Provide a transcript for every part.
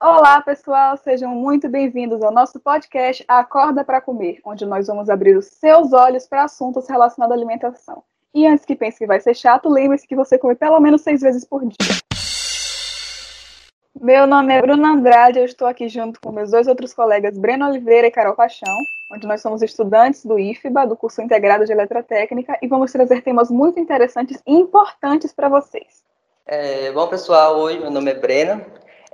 Olá, pessoal, sejam muito bem-vindos ao nosso podcast Acorda para Comer, onde nós vamos abrir os seus olhos para assuntos relacionados à alimentação. E antes que pense que vai ser chato, lembre-se que você come pelo menos seis vezes por dia. Meu nome é Bruna Andrade, eu estou aqui junto com meus dois outros colegas, Breno Oliveira e Carol Paixão, onde nós somos estudantes do IFBA, do curso integrado de Eletrotécnica, e vamos trazer temas muito interessantes e importantes para vocês. É, bom, pessoal, oi, meu nome é Breno.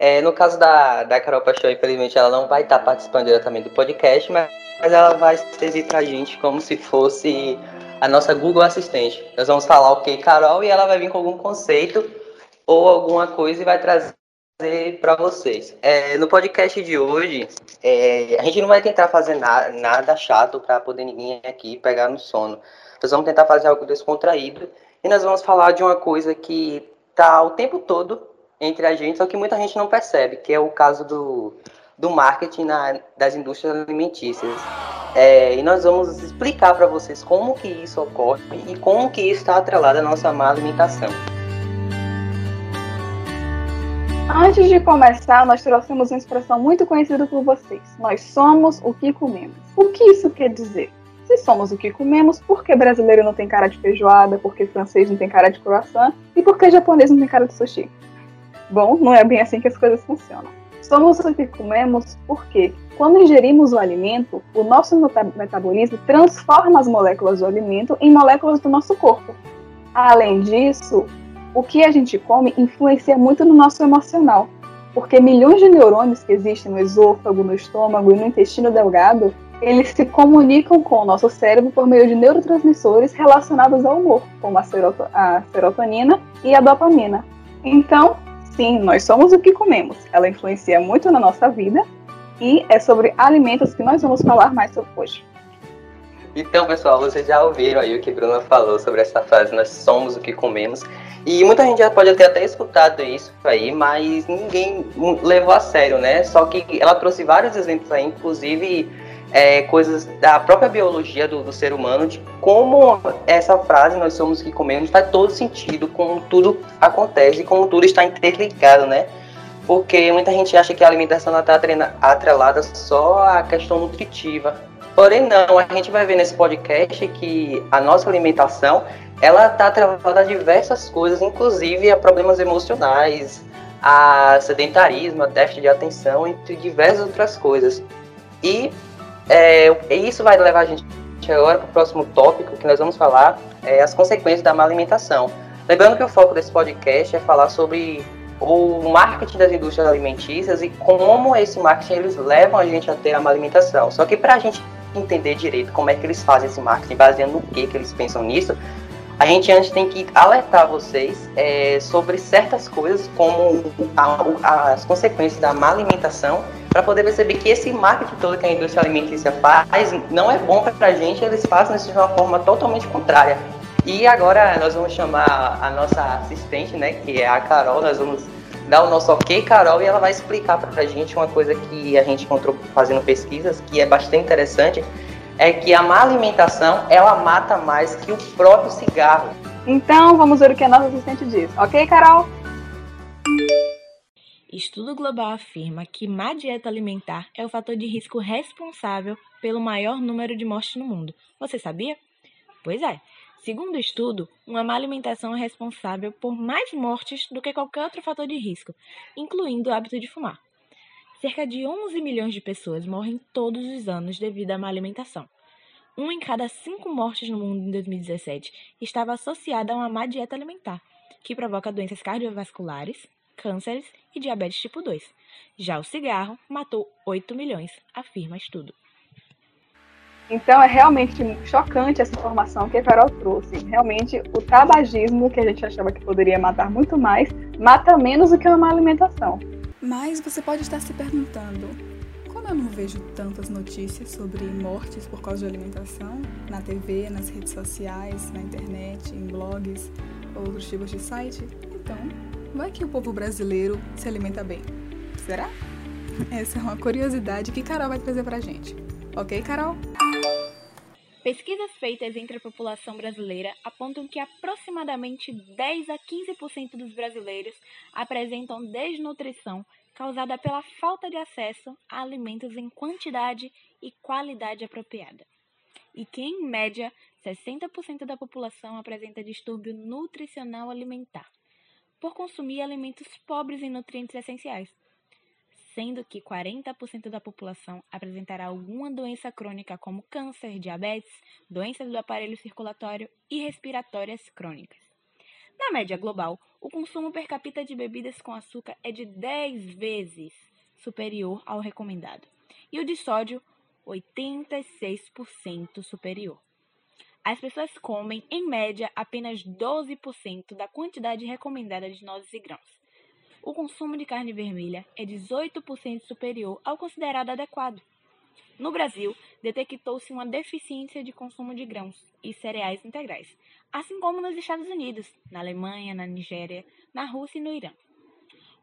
É, no caso da, da Carol Paixão, infelizmente, ela não vai estar participando diretamente do podcast, mas, mas ela vai servir para a gente como se fosse a nossa Google Assistente. Nós vamos falar o que, Carol, e ela vai vir com algum conceito ou alguma coisa e vai trazer para vocês. É, no podcast de hoje, é, a gente não vai tentar fazer na, nada chato para poder ninguém aqui pegar no sono. Nós vamos tentar fazer algo descontraído e nós vamos falar de uma coisa que tá o tempo todo entre a gente, só que muita gente não percebe, que é o caso do, do marketing na, das indústrias alimentícias. É, e nós vamos explicar para vocês como que isso ocorre e como que isso está atrelado à nossa má alimentação. Antes de começar, nós trouxemos uma expressão muito conhecida por vocês. Nós somos o que comemos. O que isso quer dizer? Se somos o que comemos, por que brasileiro não tem cara de feijoada, por que francês não tem cara de croissant e por que japonês não tem cara de sushi? Bom, não é bem assim que as coisas funcionam. Somos o que comemos porque, quando ingerimos o alimento, o nosso metabolismo transforma as moléculas do alimento em moléculas do nosso corpo. Além disso, o que a gente come influencia muito no nosso emocional, porque milhões de neurônios que existem no esôfago, no estômago e no intestino delgado, eles se comunicam com o nosso cérebro por meio de neurotransmissores relacionados ao humor, como a, serotonina e a dopamina. Então, sim, nós somos o que comemos. Ela influencia muito na nossa vida e é sobre alimentos que nós vamos falar mais sobre hoje. Então, pessoal, vocês já ouviram aí o que Bruna falou sobre essa frase, nós somos o que comemos. E muita gente já pode ter até escutado isso aí, mas ninguém levou a sério, né? Só que ela trouxe vários exemplos aí, inclusive é, coisas da própria biologia do, do, ser humano, de como essa frase, nós somos que comemos, faz todo sentido, como tudo acontece, como tudo está interligado, né? Porque muita gente acha que a alimentação está atrelada só à questão nutritiva, Porém, não, a gente vai ver nesse podcast que a nossa alimentação ela está atrelada a diversas coisas, inclusive a problemas emocionais, a sedentarismo, a déficit de atenção, entre diversas outras coisas. E é, isso vai levar a gente agora para o próximo tópico que nós vamos falar, é as consequências da má alimentação. Lembrando que o foco desse podcast é falar sobre o marketing das indústrias alimentícias e como esse marketing eles levam a gente a ter a má alimentação. Só que para a gente entender direito como é que eles fazem esse marketing, baseando no que, que eles pensam nisso, a gente antes tem que alertar vocês é, sobre certas coisas, como a, as consequências da má alimentação, para poder perceber que esse marketing todo que a indústria alimentícia faz não é bom para a gente, eles fazem isso de uma forma totalmente contrária. E agora nós vamos chamar a nossa assistente, né, que é a Carol, nós vamos dar o nosso ok, Carol, e ela vai explicar para a gente uma coisa que a gente encontrou fazendo pesquisas, que é bastante interessante, é que a má alimentação, ela mata mais que o próprio cigarro. Então, vamos ver o que a nossa assistente diz. Ok, Carol? Estudo global afirma que má dieta alimentar é o fator de risco responsável pelo maior número de mortes no mundo. Você sabia? Pois é. Segundo o estudo, uma má alimentação é responsável por mais mortes do que qualquer outro fator de risco, incluindo o hábito de fumar. Cerca de 11 milhões de pessoas morrem todos os anos devido à má alimentação. Um em cada cinco mortes no mundo em 2017 estava associada a uma má dieta alimentar, que provoca doenças cardiovasculares, cânceres e diabetes tipo 2. Já o cigarro matou 8 milhões, afirma estudo. Então é realmente chocante essa informação que a Carol trouxe. Realmente o tabagismo, que a gente achava que poderia matar muito mais, mata menos do que uma má alimentação. Mas você pode estar se perguntando, como eu não vejo tantas notícias sobre mortes por causa de alimentação na TV, nas redes sociais, na internet, em blogs, outros tipos de site, então vai que o povo brasileiro se alimenta bem. Será? Essa é uma curiosidade que Carol vai trazer pra gente. Ok, Carol? Pesquisas feitas entre a população brasileira apontam que aproximadamente 10 a 15% dos brasileiros apresentam desnutrição causada pela falta de acesso a alimentos em quantidade e qualidade apropriada. E que, em média, 60% da população apresenta distúrbio nutricional alimentar, por consumir alimentos pobres em nutrientes essenciais, sendo que 40% da população apresentará alguma doença crônica como câncer, diabetes, doenças do aparelho circulatório e respiratórias crônicas. Na média global, o consumo per capita de bebidas com açúcar é de 10 vezes superior ao recomendado, e o de sódio 86% superior. As pessoas comem, em média, apenas 12% da quantidade recomendada de nozes e grãos. O consumo de carne vermelha é 18% superior ao considerado adequado. No Brasil, detectou-se uma deficiência de consumo de grãos e cereais integrais, assim como nos Estados Unidos, na Alemanha, na Nigéria, na Rússia e no Irã.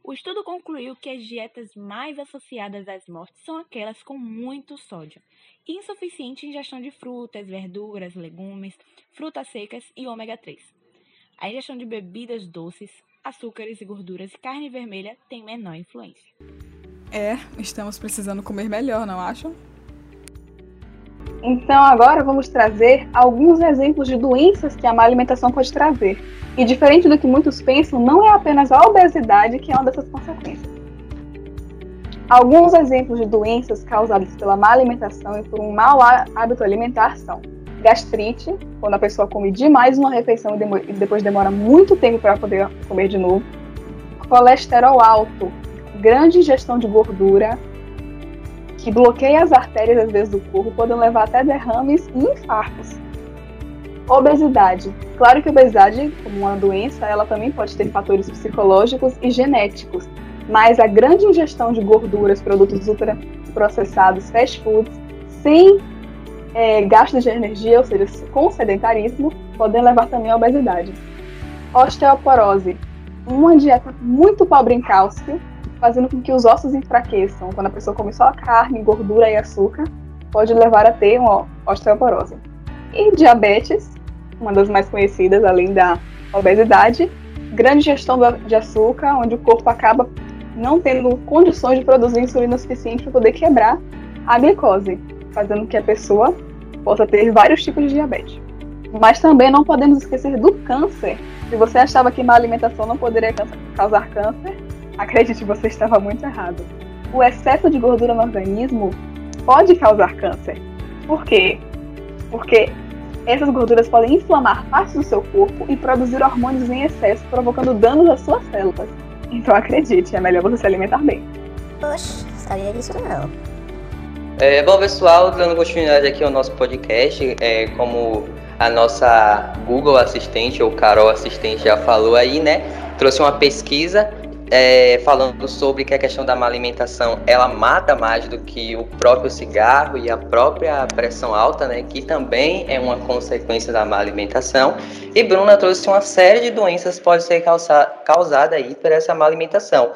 O estudo concluiu que as dietas mais associadas às mortes são aquelas com muito sódio insuficiente ingestão de frutas, verduras, legumes, frutas secas e ômega 3. A ingestão de bebidas doces, açúcares e gorduras e carne vermelha tem menor influência. É, estamos precisando comer melhor, não acham? Então agora vamos trazer alguns exemplos de doenças que a má alimentação pode trazer. E diferente do que muitos pensam, não é apenas a obesidade que é uma dessas consequências. Alguns exemplos de doenças causadas pela má alimentação e por um mau hábito alimentar são gastrite, quando a pessoa come demais uma refeição e depois demora muito tempo para poder comer de novo, colesterol alto, grande ingestão de gordura, que bloqueia as artérias às vezes do corpo, podem levar até derrames e infartos. Obesidade. Claro que a obesidade, como uma doença, ela também pode ter fatores psicológicos e genéticos, mas a grande ingestão de gorduras, produtos ultraprocessados, fast foods, sem é, gastos de energia, ou seja, com sedentarismo, podem levar também à obesidade. Osteoporose. Uma dieta muito pobre em cálcio fazendo com que os ossos enfraqueçam. Quando a pessoa come só carne, gordura e açúcar, pode levar a ter uma osteoporose. E diabetes, uma das mais conhecidas, além da obesidade, grande gestão de açúcar, onde o corpo acaba não tendo condições de produzir insulina suficiente para poder quebrar a glicose, fazendo que a pessoa possa ter vários tipos de diabetes. Mas também não podemos esquecer do câncer. Se você achava que má alimentação não poderia causar câncer, Acredite, você estava muito errado. O excesso de gordura no organismo pode causar câncer. Por quê? Porque essas gorduras podem inflamar partes do seu corpo e produzir hormônios em excesso, provocando danos às suas células. Então acredite, é melhor você se alimentar bem. Poxa, sabia disso não. É, bom, pessoal, dando continuidade aqui ao nosso podcast, é, como a nossa Google Assistente ou Carol Assistente já falou aí, né? Trouxe uma pesquisa é, falando sobre que a questão da má alimentação ela mata mais do que o próprio cigarro e a própria pressão alta, né, que também é uma consequência da má alimentação. E Bruna trouxe uma série de doenças que pode ser causa, causada aí por essa má alimentação.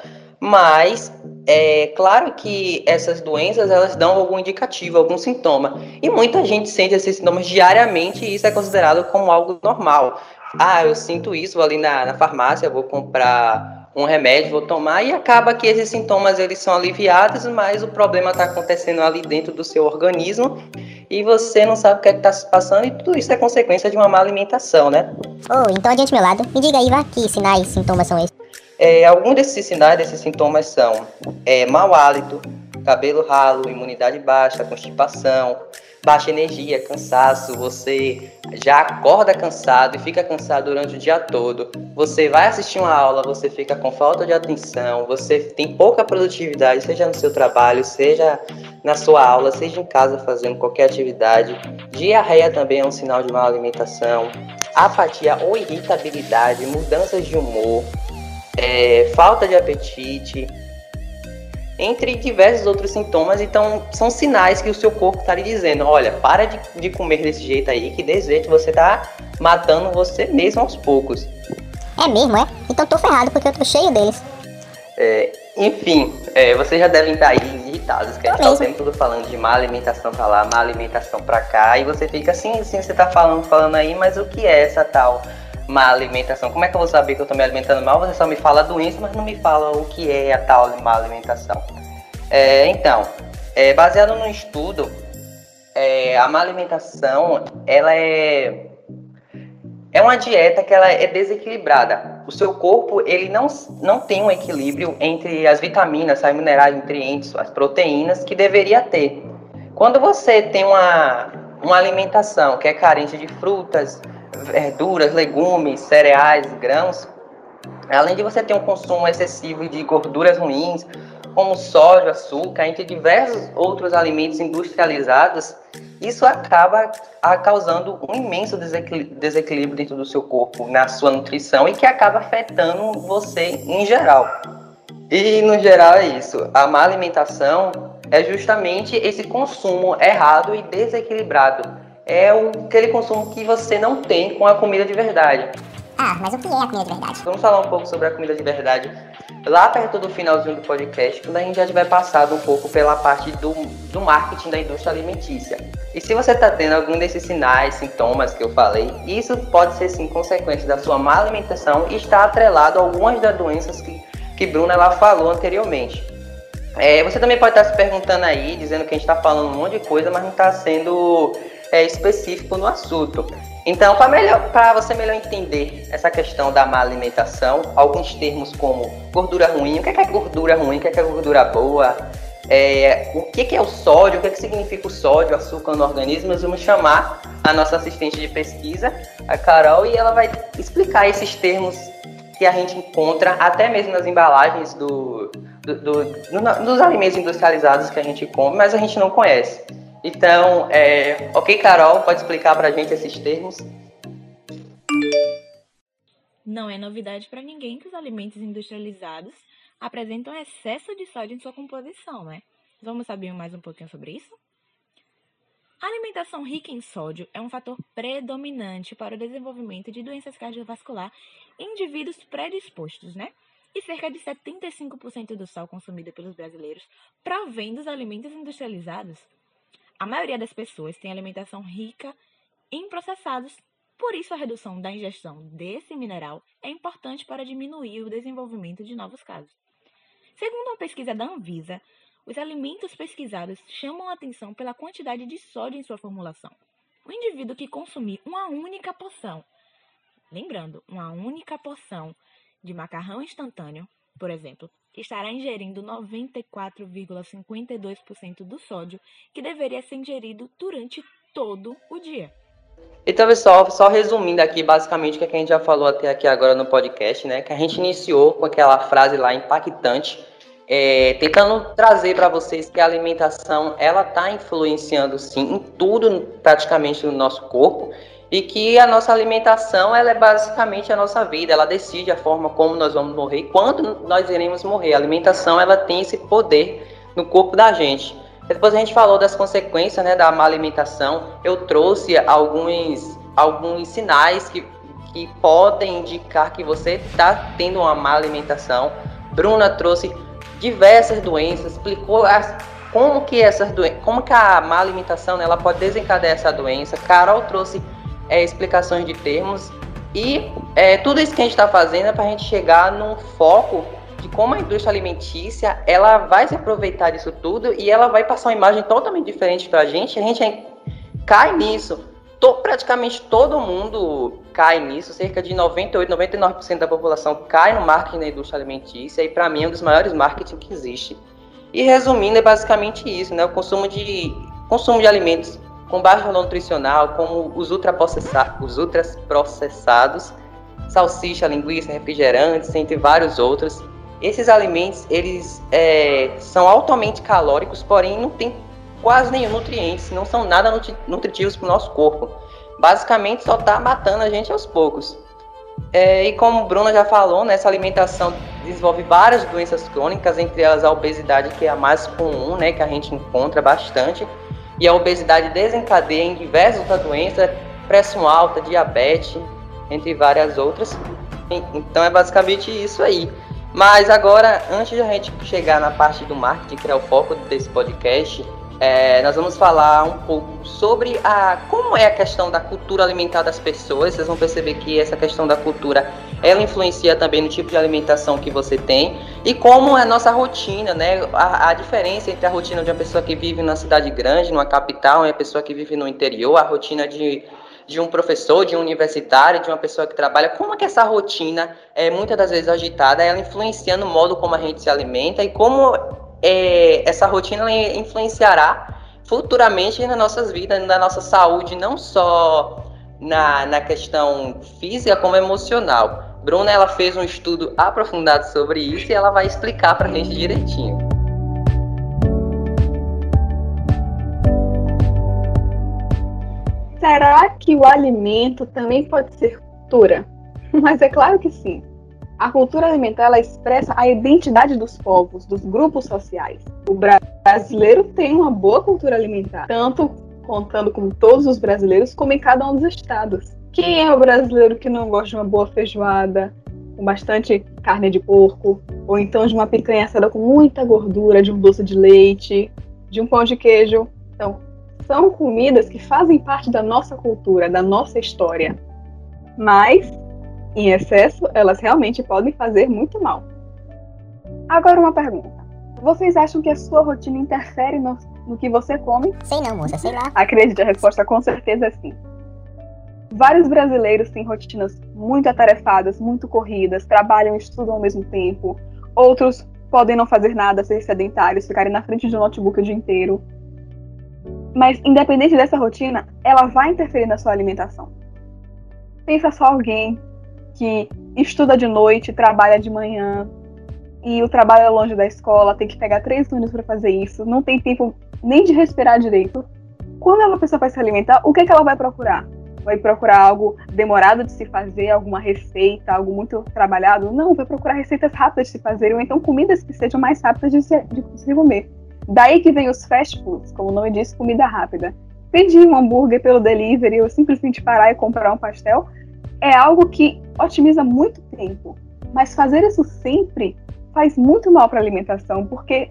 Mas é claro que essas doenças elas dão algum indicativo, algum sintoma. E muita gente sente esses sintomas diariamente e isso é considerado como algo normal. Ah, eu sinto isso, vou ali na, na farmácia, vou comprar um remédio, vou tomar, e acaba que esses sintomas eles são aliviados, mas o problema está acontecendo ali dentro do seu organismo e você não sabe o que é está se passando, e tudo isso é consequência de uma má alimentação, né? Oh, então adiante meu lado, me diga aí, vá, que sinais sintomas são esses? É, alguns desses sinais, desses sintomas são é, mau hálito, cabelo ralo, imunidade baixa, constipação, baixa energia, cansaço, você já acorda cansado e fica cansado durante o dia todo. Você vai assistir uma aula, você fica com falta de atenção, você tem pouca produtividade, seja no seu trabalho, seja na sua aula, seja em casa fazendo qualquer atividade. Diarreia também é um sinal de má alimentação. Apatia ou irritabilidade, mudanças de humor, é, falta de apetite, entre diversos outros sintomas. Então, são sinais que o seu corpo está lhe dizendo: olha, para de, de comer desse jeito aí, que desse jeito você está matando você mesmo aos poucos. É mesmo, é? Então tô ferrado porque eu tô cheio deles. É, enfim, é, vocês já devem estar aí irritados, que a gente tá o tempo todo falando de má alimentação pra lá, má alimentação pra cá, e você fica assim, assim, você tá falando, falando aí, mas o que é essa tal má alimentação? Como é que eu vou saber que eu estou me alimentando mal? Você só me fala a doença, mas não me fala o que é a tal má alimentação. É, então, é, baseado no estudo, é, a má alimentação, ela é é uma dieta que ela é desequilibrada. O seu corpo ele não, não tem um equilíbrio entre as vitaminas, as minerais, nutrientes, as proteínas que deveria ter. Quando você tem uma, uma alimentação que é carente de frutas, verduras, legumes, cereais, grãos, além de você ter um consumo excessivo de gorduras ruins, como sódio, açúcar, entre diversos outros alimentos industrializados, isso acaba causando um imenso desequilíbrio dentro do seu corpo, na sua nutrição, e que acaba afetando você em geral. E no geral é isso. A má alimentação é justamente esse consumo errado e desequilibrado. É o, aquele consumo que você não tem com a comida de verdade. Ah, mas o que é a comida de verdade? Vamos falar um pouco sobre a comida de verdade lá perto do finalzinho do podcast, quando a gente já tiver passado um pouco pela parte do, do marketing da indústria alimentícia. E se você está tendo algum desses sinais, sintomas que eu falei, isso pode ser sim consequência da sua má alimentação e está atrelado a algumas das doenças que, que Bruna ela falou anteriormente. É, você também pode estar se perguntando aí, dizendo que a gente está falando um monte de coisa, mas não está sendo é, específico no assunto. Então, para você melhor entender essa questão da má alimentação, alguns termos como gordura ruim, o que é, que é gordura ruim, o que é, que é gordura boa, é, o que é, que é o sódio, o que, é que significa o sódio, o açúcar no organismo, nós vamos chamar a nossa assistente de pesquisa, a Carol, e ela vai explicar esses termos que a gente encontra até mesmo nas embalagens do, do, do, do dos alimentos industrializados que a gente come, mas a gente não conhece. Então, é, ok, Carol, pode explicar para a gente esses termos? Não é novidade para ninguém que os alimentos industrializados apresentam excesso de sódio em sua composição, né? Vamos saber mais um pouquinho sobre isso? A alimentação rica em sódio é um fator predominante para o desenvolvimento de doenças cardiovasculares em indivíduos predispostos, né? E cerca de 75% do sal consumido pelos brasileiros provém dos alimentos industrializados. A maioria das pessoas tem alimentação rica em processados, por isso a redução da ingestão desse mineral é importante para diminuir o desenvolvimento de novos casos. Segundo uma pesquisa da Anvisa, os alimentos pesquisados chamam a atenção pela quantidade de sódio em sua formulação. O indivíduo que consumir uma única porção, lembrando, uma única porção de macarrão instantâneo, por exemplo, estará ingerindo 94,52% do sódio que deveria ser ingerido durante todo o dia. Então, pessoal, só resumindo aqui basicamente o que a gente já falou até aqui agora no podcast, né? Que a gente iniciou com aquela frase lá impactante, é, tentando trazer para vocês que a alimentação ela está influenciando sim em tudo praticamente no nosso corpo e que a nossa alimentação ela é basicamente a nossa vida, ela decide a forma como nós vamos morrer quando nós iremos morrer. A alimentação ela tem esse poder no corpo da gente. Depois a gente falou das consequências né, da má alimentação. Eu trouxe alguns, alguns sinais que, que podem indicar que você está tendo uma má alimentação. Bruna trouxe diversas doenças, explicou as, como que essas como que a má alimentação né, ela pode desencadear essa doença. Carol trouxe é, explicações de termos e é, tudo isso que a gente está fazendo é para a gente chegar num foco de como a indústria alimentícia ela vai se aproveitar disso tudo e ela vai passar uma imagem totalmente diferente para a gente. A gente cai nisso. Praticamente todo mundo cai nisso, cerca de 98, 99% da população cai no marketing da indústria alimentícia e para mim é um dos maiores marketing que existe. E resumindo, é basicamente isso, né? O consumo de consumo de alimentos com baixo valor nutricional, como os, os ultraprocessados, salsicha, linguiça, refrigerantes, entre vários outros. Esses alimentos, eles é, são altamente calóricos, porém não tem quase nenhum nutriente, não são nada nutri nutritivos para o nosso corpo. Basicamente só está matando a gente aos poucos. É, e como Bruna já falou, né, essa alimentação desenvolve várias doenças crônicas, entre elas a obesidade, que é a mais comum, né, que a gente encontra bastante e a obesidade desencadeia em diversas outras doenças, pressão alta, diabetes, entre várias outras. Então é basicamente isso aí. Mas agora, antes de a gente chegar na parte do marketing, que é o foco desse podcast, é, nós vamos falar um pouco sobre a como é a questão da cultura alimentar das pessoas. Vocês vão perceber que essa questão da cultura ela influencia também no tipo de alimentação que você tem e como é a nossa rotina, né? A, a diferença entre a rotina de uma pessoa que vive na cidade grande, numa capital, e a pessoa que vive no interior, a rotina de de um professor, de um universitário, de uma pessoa que trabalha, como é que essa rotina é muitas das vezes agitada, ela influencia no modo como a gente se alimenta e como é, essa rotina influenciará futuramente nas nossas vidas, na nossa saúde, não só na, na questão física como emocional. Bruna ela fez um estudo aprofundado sobre isso e ela vai explicar para a gente direitinho. Será que o alimento também pode ser cultura? Mas é claro que sim. A cultura alimentar ela expressa a identidade dos povos, dos grupos sociais. O brasileiro tem uma boa cultura alimentar, tanto contando com todos os brasileiros, como em cada um dos estados. Quem é o brasileiro que não gosta de uma boa feijoada, com bastante carne de porco, ou então de uma picanha assada com muita gordura, de um doce de leite, de um pão de queijo? Então, são comidas que fazem parte da nossa cultura, da nossa história. Mas, em excesso, elas realmente podem fazer muito mal. Agora, uma pergunta. Vocês acham que a sua rotina interfere no, no que você come? Sei não, moça, sei lá. Acredite, a resposta com certeza é sim. Vários brasileiros têm rotinas muito atarefadas, muito corridas, trabalham e estudam ao mesmo tempo. Outros podem não fazer nada, ser sedentários, ficarem na frente de um notebook o dia inteiro. Mas, independente dessa rotina, ela vai interferir na sua alimentação. Pensa só alguém que estuda de noite, trabalha de manhã, e o trabalho é longe da escola, tem que pegar três minutos para fazer isso, não tem tempo nem de respirar direito. Quando uma pessoa vai se alimentar, o que, é que ela vai procurar? Vai procurar algo demorado de se fazer, alguma receita, algo muito trabalhado? Não, vai procurar receitas rápidas de se fazer, ou então comidas que sejam mais rápidas de se, de se comer. Daí que vem os fast foods, como o nome diz, comida rápida. Pedir um hambúrguer pelo delivery ou simplesmente parar e comprar um pastel é algo que otimiza muito tempo. Mas fazer isso sempre faz muito mal para a alimentação, porque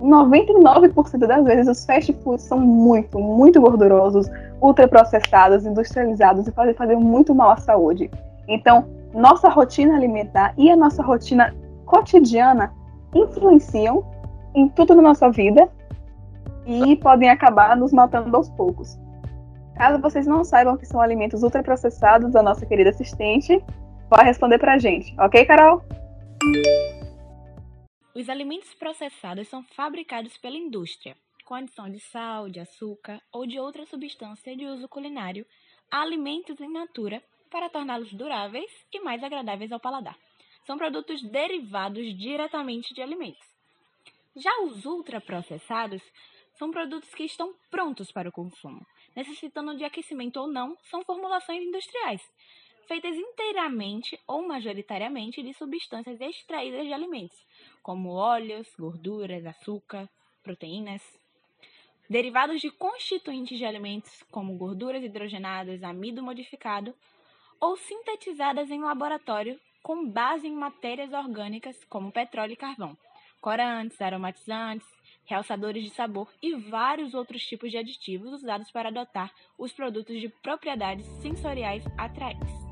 99% das vezes os fast foods são muito, muito gordurosos, ultraprocessados, industrializados e podem fazer muito mal à saúde. Então, nossa rotina alimentar e a nossa rotina cotidiana influenciam em tudo na nossa vida e podem acabar nos matando aos poucos. Caso vocês não saibam que são alimentos ultraprocessados, a nossa querida assistente vai responder pra gente. Ok, Carol? Os alimentos processados são fabricados pela indústria, com adição de sal, de açúcar ou de outra substância de uso culinário a alimentos in natura para torná-los duráveis e mais agradáveis ao paladar. São produtos derivados diretamente de alimentos. Já os ultraprocessados são produtos que estão prontos para o consumo, necessitando de aquecimento ou não, são formulações industriais, feitas inteiramente ou majoritariamente de substâncias extraídas de alimentos, como óleos, gorduras, açúcar, proteínas. Derivados de constituintes de alimentos, como gorduras hidrogenadas, amido modificado, ou sintetizadas em laboratório com base em matérias orgânicas, como petróleo e carvão corantes, aromatizantes, realçadores de sabor e vários outros tipos de aditivos usados para adotar os produtos de propriedades sensoriais atraentes.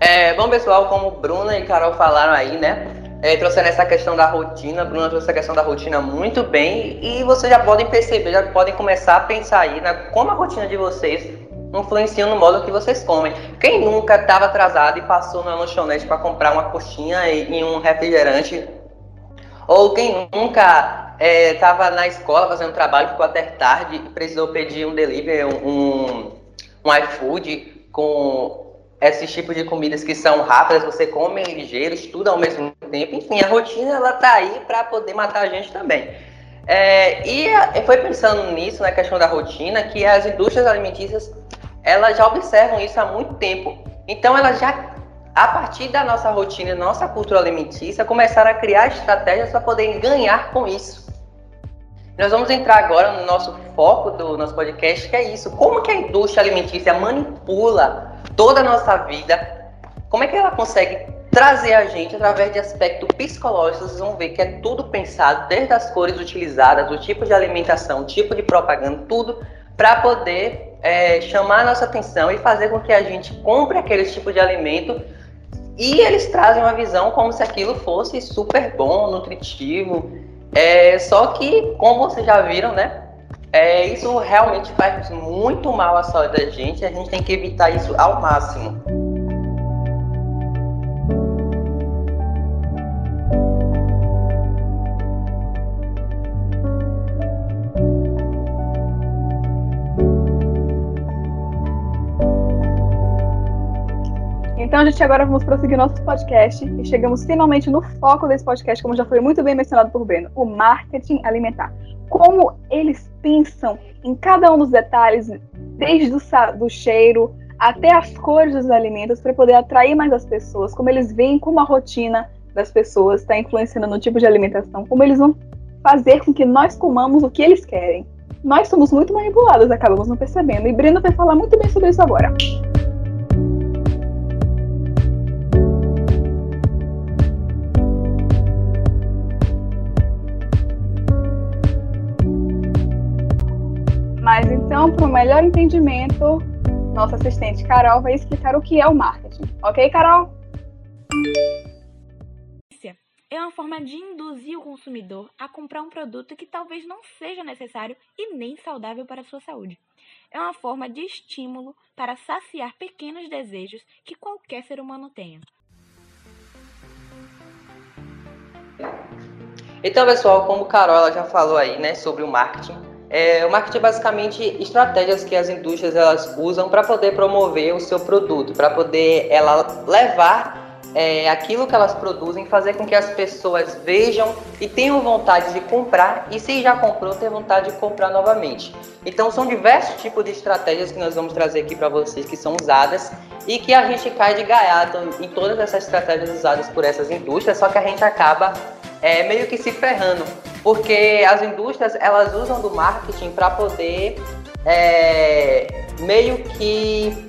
É, bom, pessoal, como Bruna e Carol falaram aí, né? É, trouxeram essa questão da rotina, Bruna trouxe essa questão da rotina muito bem e vocês já podem perceber, já podem começar a pensar aí na como a rotina de vocês influenciam no modo que vocês comem. Quem nunca estava atrasado e passou na lanchonete para comprar uma coxinha e, e, um refrigerante? Ou quem nunca estava é, na escola fazendo trabalho, ficou até tarde e precisou pedir um delivery, um, um iFood com esses tipos de comidas que são rápidas, você come ligeiro, estuda ao mesmo tempo. Enfim, a rotina ela tá aí para poder matar a gente também. É, e foi pensando nisso, na questão da rotina, que as indústrias alimentícias elas já observam isso há muito tempo. Então, elas já, a partir da nossa rotina, nossa cultura alimentícia, começaram a criar estratégias para poderem ganhar com isso. Nós vamos entrar agora no nosso foco do nosso podcast, que é isso. Como que a indústria alimentícia manipula toda a nossa vida? Como é que ela consegue trazer a gente através de aspecto psicológico. Vocês vão ver que é tudo pensado, desde as cores utilizadas, o tipo de alimentação, o tipo de propaganda, tudo para poder é, chamar a nossa atenção e fazer com que a gente compre aquele tipo de alimento. E eles trazem uma visão como se aquilo fosse super bom, nutritivo. É, só que, como vocês já viram, né? É, isso realmente faz muito mal à saúde da gente. A gente tem que evitar isso ao máximo. Agora vamos prosseguir nosso podcast e chegamos finalmente no foco desse podcast, como já foi muito bem mencionado por Breno, o marketing alimentar. Como eles pensam em cada um dos detalhes, desde o do cheiro até as cores dos alimentos, para poder atrair mais as pessoas, como eles veem como a rotina das pessoas está influenciando no tipo de alimentação, como eles vão fazer com que nós comamos o que eles querem. Nós somos muito manipulados, acabamos não percebendo. E Breno vai falar muito bem sobre isso agora. Mas então, para o melhor entendimento, nossa assistente Carol vai explicar o que é o marketing. Ok, Carol? É uma forma de induzir o consumidor a comprar um produto que talvez não seja necessário e nem saudável para a sua saúde. É uma forma de estímulo para saciar pequenos desejos que qualquer ser humano tenha. Então, pessoal, como Carol já falou aí, né, sobre o marketing, é, o marketing é basicamente estratégias que as indústrias elas usam para poder promover o seu produto, para poder ela levar é, aquilo que elas produzem, fazer com que as pessoas vejam e tenham vontade de comprar e se já comprou, ter vontade de comprar novamente. Então são diversos tipos de estratégias que nós vamos trazer aqui para vocês que são usadas e que a gente cai de gaiato em todas essas estratégias usadas por essas indústrias, só que a gente acaba é, meio que se ferrando, porque as indústrias elas usam do marketing para poder é, meio que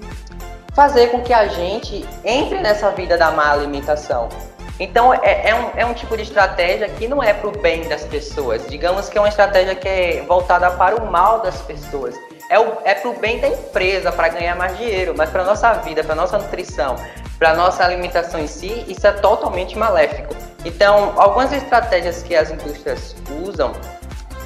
fazer com que a gente entre nessa vida da má alimentação. Então é, é, um, é um tipo de estratégia que não é para o bem das pessoas. Digamos que é uma estratégia que é voltada para o mal das pessoas. É, o, é para o bem da empresa, para ganhar mais dinheiro, mas para nossa vida, para nossa nutrição, para nossa alimentação em si, isso é totalmente maléfico. Então, algumas estratégias que as indústrias usam,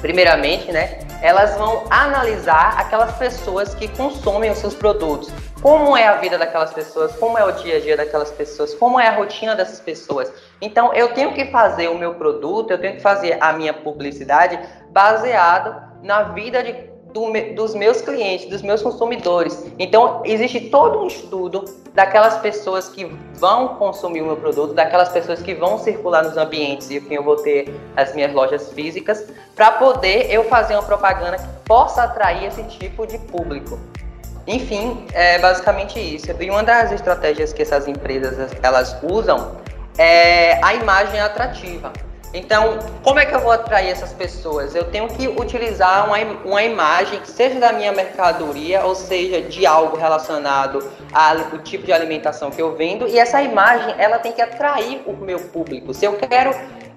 primeiramente, né, elas vão analisar aquelas pessoas que consomem os seus produtos. Como é a vida daquelas pessoas, como é o dia a dia daquelas pessoas, como é a rotina dessas pessoas. Então, eu tenho que fazer o meu produto, eu tenho que fazer a minha publicidade baseado na vida de do, dos meus clientes, dos meus consumidores. Então, existe todo um estudo daquelas pessoas que vão consumir o meu produto, daquelas pessoas que vão circular nos ambientes e que eu vou ter as minhas lojas físicas, para poder eu fazer uma propaganda que possa atrair esse tipo de público. Enfim, é basicamente isso. E uma das estratégias que essas empresas elas usam é a imagem atrativa. Então, como é que eu vou atrair essas pessoas? Eu tenho que utilizar uma, uma imagem, seja da minha mercadoria, ou seja, de algo relacionado ao tipo de alimentação que eu vendo, e essa imagem ela tem que atrair o meu público. Se eu quero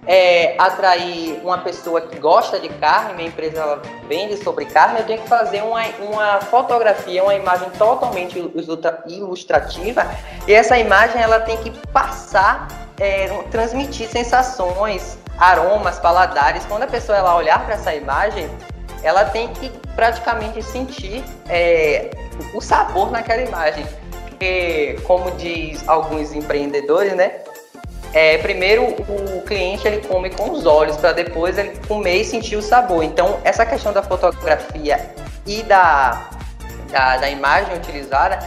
é, atrair uma pessoa que gosta de carne, minha empresa ela vende sobre carne, eu tenho que fazer uma, uma fotografia, uma imagem totalmente ilustrativa, e essa imagem ela tem que passar, é, transmitir sensações, aromas, paladares. Quando a pessoa ela olhar para essa imagem, ela tem que praticamente sentir é, o sabor naquela imagem. Porque, como diz alguns empreendedores, né? É, primeiro o cliente ele come com os olhos para depois ele comer e sentir o sabor. Então essa questão da fotografia e da, da, da imagem utilizada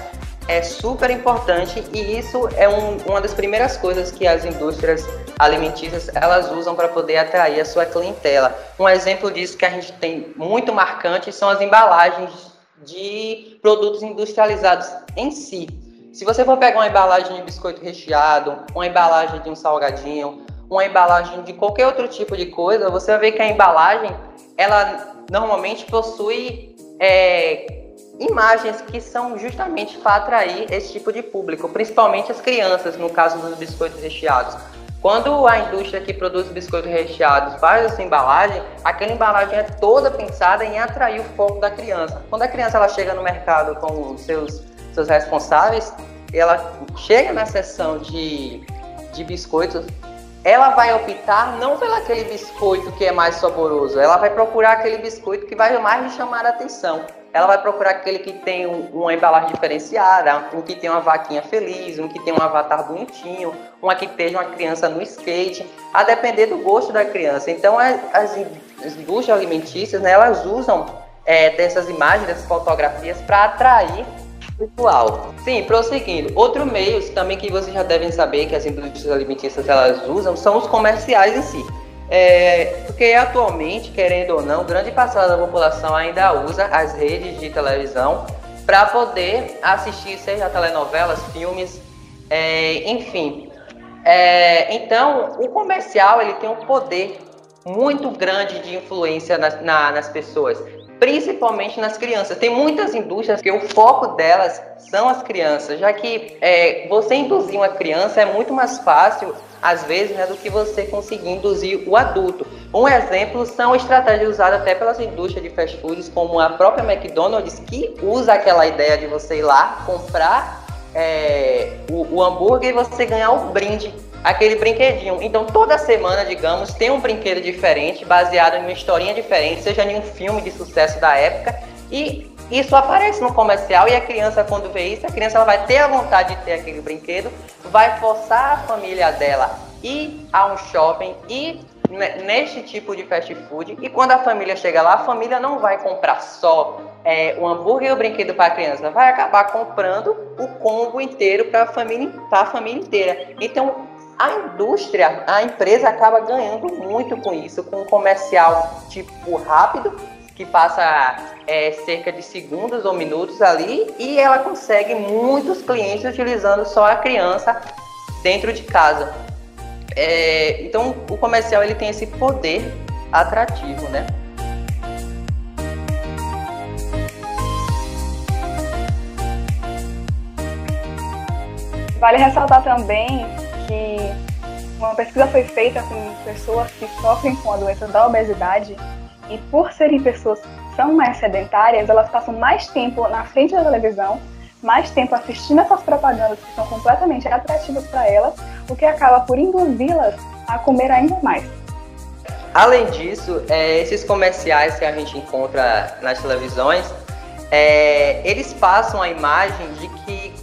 é super importante e isso é um, uma das primeiras coisas que as indústrias alimentícias elas usam para poder atrair a sua clientela. Um exemplo disso que a gente tem muito marcante são as embalagens de produtos industrializados em si. Se você for pegar uma embalagem de biscoito recheado, uma embalagem de um salgadinho, uma embalagem de qualquer outro tipo de coisa, você vai ver que a embalagem ela normalmente possui é, imagens que são justamente para atrair esse tipo de público, principalmente as crianças, no caso dos biscoitos recheados. Quando a indústria que produz biscoitos recheados faz essa embalagem, aquela embalagem é toda pensada em atrair o foco da criança. Quando a criança ela chega no mercado com os seus, seus responsáveis, ela chega na seção de, de biscoitos, ela vai optar não pelo aquele biscoito que é mais saboroso, ela vai procurar aquele biscoito que vai mais lhe chamar a atenção ela vai procurar aquele que tem um, uma embalagem diferenciada, um que tem uma vaquinha feliz, um que tem um avatar bonitinho, uma que esteja uma criança no skate, a depender do gosto da criança. Então, as, as indústrias alimentícias, né, elas usam é, dessas imagens, dessas fotografias, para atrair Sim, prosseguindo. Outro meio também que vocês já devem saber que as indústrias alimentícias elas usam são os comerciais em si. É, porque atualmente, querendo ou não, grande parcela da população ainda usa as redes de televisão para poder assistir, seja telenovelas, filmes, é, enfim. É, então, o comercial ele tem um poder muito grande de influência na, nas pessoas, principalmente nas crianças. Tem muitas indústrias que o foco delas são as crianças, já que é, você induzir uma criança é muito mais fácil às vezes, né, do que você conseguir induzir o adulto. Um exemplo são estratégias usadas até pelas indústrias de fast foods, como a própria McDonald's, que usa aquela ideia de você ir lá comprar é, o, o hambúrguer e você ganhar o brinde, aquele brinquedinho. Então, toda semana, digamos, tem um brinquedo diferente, baseado em uma historinha diferente, seja em um filme de sucesso da época, e isso aparece no comercial e a criança, quando vê isso, a criança ela vai ter a vontade de ter aquele brinquedo, vai forçar a família dela ir a um shopping e neste tipo de fast food. E quando a família chega lá, a família não vai comprar só é, o hambúrguer e o brinquedo para a criança, vai acabar comprando o combo inteiro para a família, a família inteira. Então, a indústria, a empresa acaba ganhando muito com isso, com um comercial tipo rápido que passa é, cerca de segundos ou minutos ali e ela consegue muitos clientes utilizando só a criança dentro de casa. É, então o comercial ele tem esse poder atrativo, né? Vale ressaltar também uma pesquisa foi feita com pessoas que sofrem com a doença da obesidade e por serem pessoas que são mais sedentárias, elas passam mais tempo na frente da televisão, mais tempo assistindo essas propagandas que são completamente atrativas para elas, o que acaba por induzi-las a comer ainda mais. Além disso, é, esses comerciais que a gente encontra nas televisões, é, eles passam a imagem de que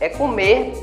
é comer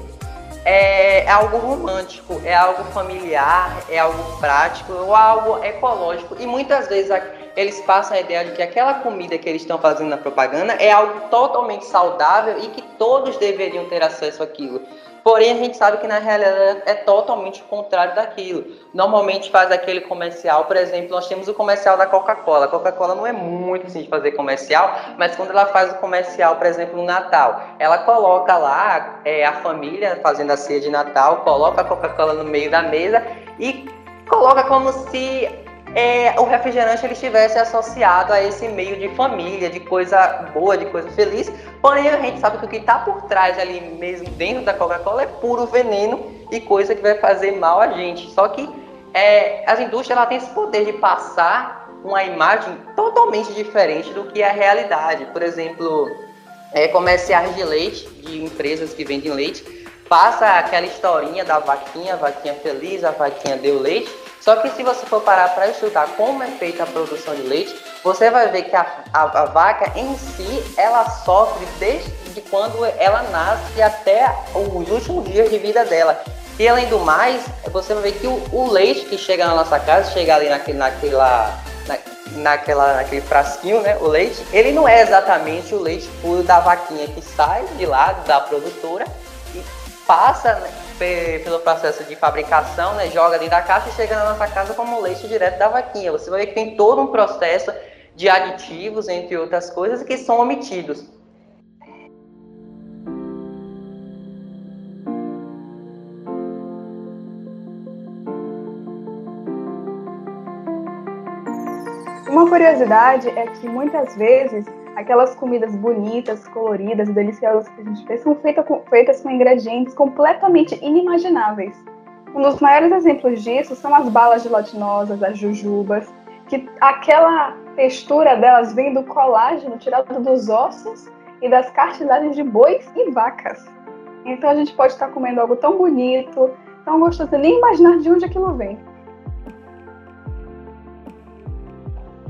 é, algo romântico, é algo familiar, é algo prático, ou algo ecológico. E muitas vezes eles passam a ideia de que aquela comida que eles estão fazendo na propaganda é algo totalmente saudável e que todos deveriam ter acesso àquilo. Porém, a gente sabe que na realidade é totalmente o contrário daquilo. Normalmente faz aquele comercial, por exemplo, nós temos o comercial da Coca-Cola. A Coca-Cola não é muito assim de fazer comercial, mas quando ela faz o comercial, por exemplo, no Natal, ela coloca lá é, a família fazendo a ceia de Natal, coloca a Coca-Cola no meio da mesa e coloca como se é, o refrigerante ele estivesse associado a esse meio de família, de coisa boa, de coisa feliz. Porém, a gente sabe que o que está por trás ali mesmo, dentro da Coca-Cola, é puro veneno e coisa que vai fazer mal a gente. Só que é, as indústrias ela tem esse poder de passar uma imagem totalmente diferente do que é a realidade. Por exemplo, é, comerciais de leite, de empresas que vendem leite, passa aquela historinha da vaquinha, a vaquinha feliz, a vaquinha deu leite, só que se você for parar para estudar como é feita a produção de leite, você vai ver que a, a, a, vaca em si, ela sofre desde quando ela nasce até os últimos dias de vida dela. E além do mais, você vai ver que o, o leite que chega na nossa casa, chega ali naquele, naquela, na, naquela, naquele frasquinho, né, o leite, ele não é exatamente o leite puro da vaquinha que sai de lá da produtora e passa né, pelo processo de fabricação, né, joga dentro da caixa e chega na nossa casa como leite direto da vaquinha. Você vai ver que tem todo um processo de aditivos, entre outras coisas, que são omitidos. Uma curiosidade é que muitas vezes Aquelas comidas bonitas, coloridas deliciosas que a gente fez são feitas com, feitas com ingredientes completamente inimagináveis. Um dos maiores exemplos disso são as balas gelatinosas, as jujubas, que aquela textura delas vem do colágeno tirado dos ossos e das cartilagens de bois e vacas. Então a gente pode estar comendo algo tão bonito, tão gostoso, nem imaginar de onde aquilo vem.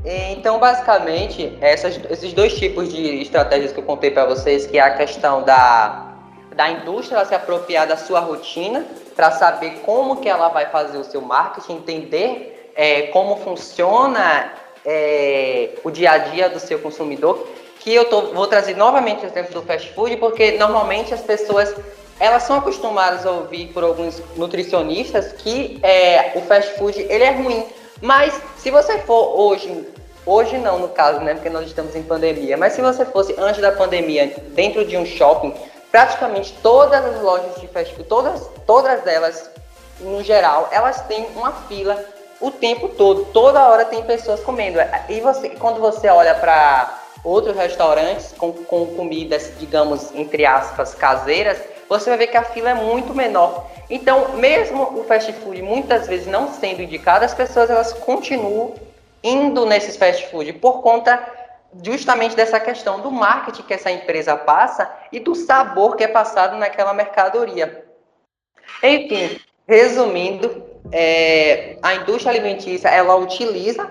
Então, basicamente, essas, esses dois tipos de estratégias que eu contei para vocês, que é a questão da, da indústria se apropriar da sua rotina para saber como que ela vai fazer o seu marketing, entender é, como funciona é, o dia a dia do seu consumidor, que eu tô, vou trazer novamente o exemplo do fast food, porque normalmente as pessoas elas são acostumadas a ouvir por alguns nutricionistas que é, o fast food ele é ruim. Mas se você for hoje, hoje não no caso, né, porque nós estamos em pandemia, mas se você fosse antes da pandemia dentro de um shopping, praticamente todas as lojas de fast food, todas, todas elas no geral, elas têm uma fila o tempo todo, toda hora tem pessoas comendo. E você, quando você olha para outros restaurantes com, com comidas, digamos, entre aspas, caseiras, você vai ver que a fila é muito menor. Então, mesmo o fast food muitas vezes não sendo indicado, as pessoas elas continuam indo nesses fast food por conta justamente dessa questão do marketing que essa empresa passa e do sabor que é passado naquela mercadoria. Enfim, resumindo, é, a indústria alimentícia ela utiliza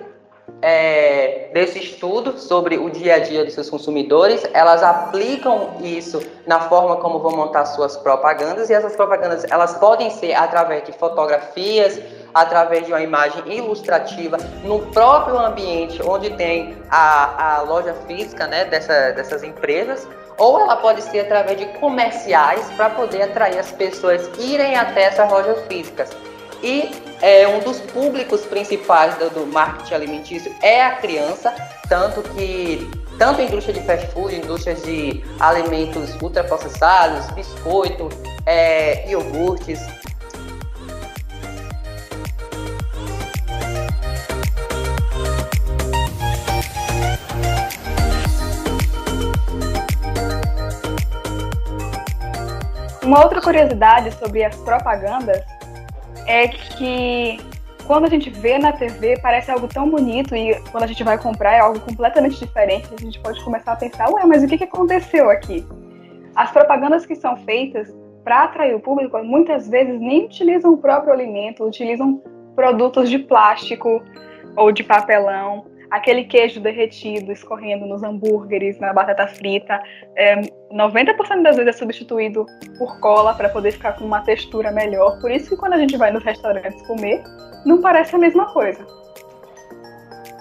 é, desse estudo sobre o dia a dia dos seus consumidores, elas aplicam isso na forma como vão montar suas propagandas e essas propagandas elas podem ser através de fotografias, através de uma imagem ilustrativa no próprio ambiente onde tem a, a loja física né, dessa, dessas empresas, ou ela pode ser através de comerciais para poder atrair as pessoas irem até essas lojas físicas. E é, um dos públicos principais do, do, marketing alimentício é a criança, tanto que tanto a indústria de fast food, indústrias de alimentos ultraprocessados, biscoito, é, iogurtes, Uma outra curiosidade sobre as propagandas é que quando a gente vê na TV parece algo tão bonito e quando a gente vai comprar é algo completamente diferente. A gente pode começar a pensar, ué, mas o que, que aconteceu aqui? As propagandas que são feitas para atrair o público muitas vezes nem utilizam o próprio alimento, utilizam produtos de plástico ou de papelão aquele queijo derretido escorrendo nos hambúrgueres, na batata frita, é, 90% das vezes é substituído por cola para poder ficar com uma textura melhor. Por isso que quando a gente vai nos restaurantes comer, não parece a mesma coisa.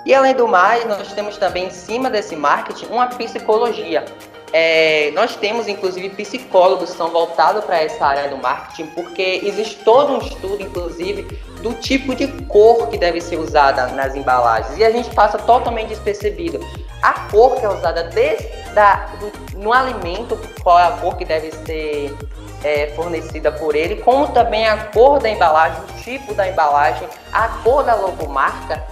E além do mais, nós temos também em cima desse marketing uma psicologia. É, nós temos inclusive psicólogos que são voltados para essa área do marketing, porque existe todo um estudo, inclusive, do tipo de cor que deve ser usada nas embalagens. E a gente passa totalmente despercebido. A cor que é usada desde da, do, no alimento, qual é a cor que deve ser é, fornecida por ele, como também a cor da embalagem, o tipo da embalagem, a cor da logomarca,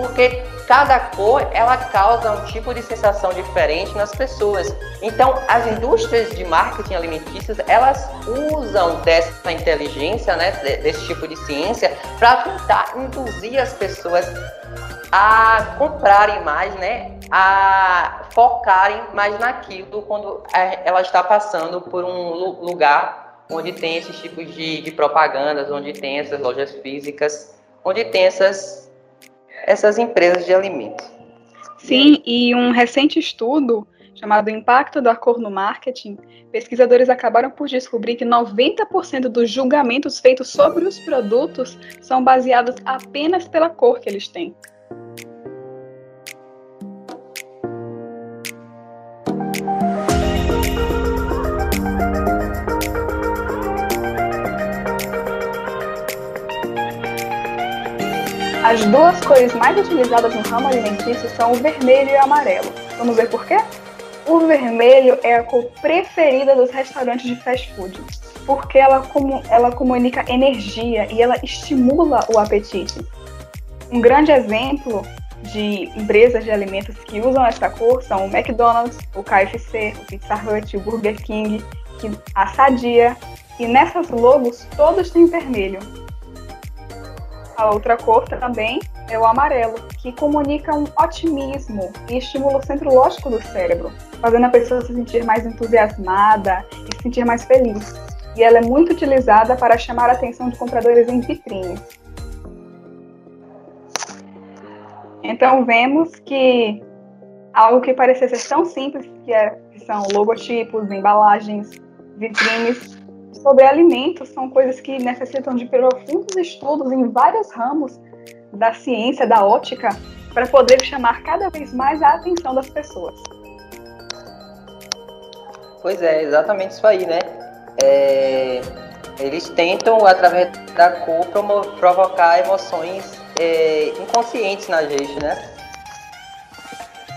porque cada cor ela causa um tipo de sensação diferente nas pessoas. Então, as indústrias de marketing alimentícios elas usam dessa inteligência, né, desse tipo de ciência, para tentar induzir as pessoas a comprarem mais, né, a focarem mais naquilo quando é, ela está passando por um lugar onde tem esses tipos de, de propagandas, onde tem essas lojas físicas, onde tem essas essas empresas de alimentos. Sim, e um recente estudo chamado Impacto da Cor no Marketing, pesquisadores acabaram por descobrir que 90% dos julgamentos feitos sobre os produtos são baseados apenas pela cor que eles têm. As duas cores mais utilizadas no ramo alimentício são o vermelho e o amarelo. Vamos ver por quê? O vermelho é a cor preferida dos restaurantes de fast food, porque ela, ela comunica energia e ela estimula o apetite. Um grande exemplo de empresas de alimentos que usam essa cor são o McDonald's, o KFC, o Pizza Hut, o Burger King, a Sadia. E nessas logos todos têm vermelho. A outra cor também é o amarelo, que comunica um otimismo e estimula o centro lógico do cérebro, fazendo a pessoa se sentir mais entusiasmada e se sentir mais feliz. E ela é muito utilizada para chamar a atenção de compradores em vitrines. Então vemos que algo que parecia ser tão simples, que, é, que são logotipos, embalagens, vitrines, sobre alimentos, são coisas que necessitam de profundos estudos em vários ramos da ciência, da ótica, para poder chamar cada vez mais a atenção das pessoas. Pois é, exatamente isso aí, né? É, eles tentam, através da cor, provocar emoções é, inconscientes na gente, né?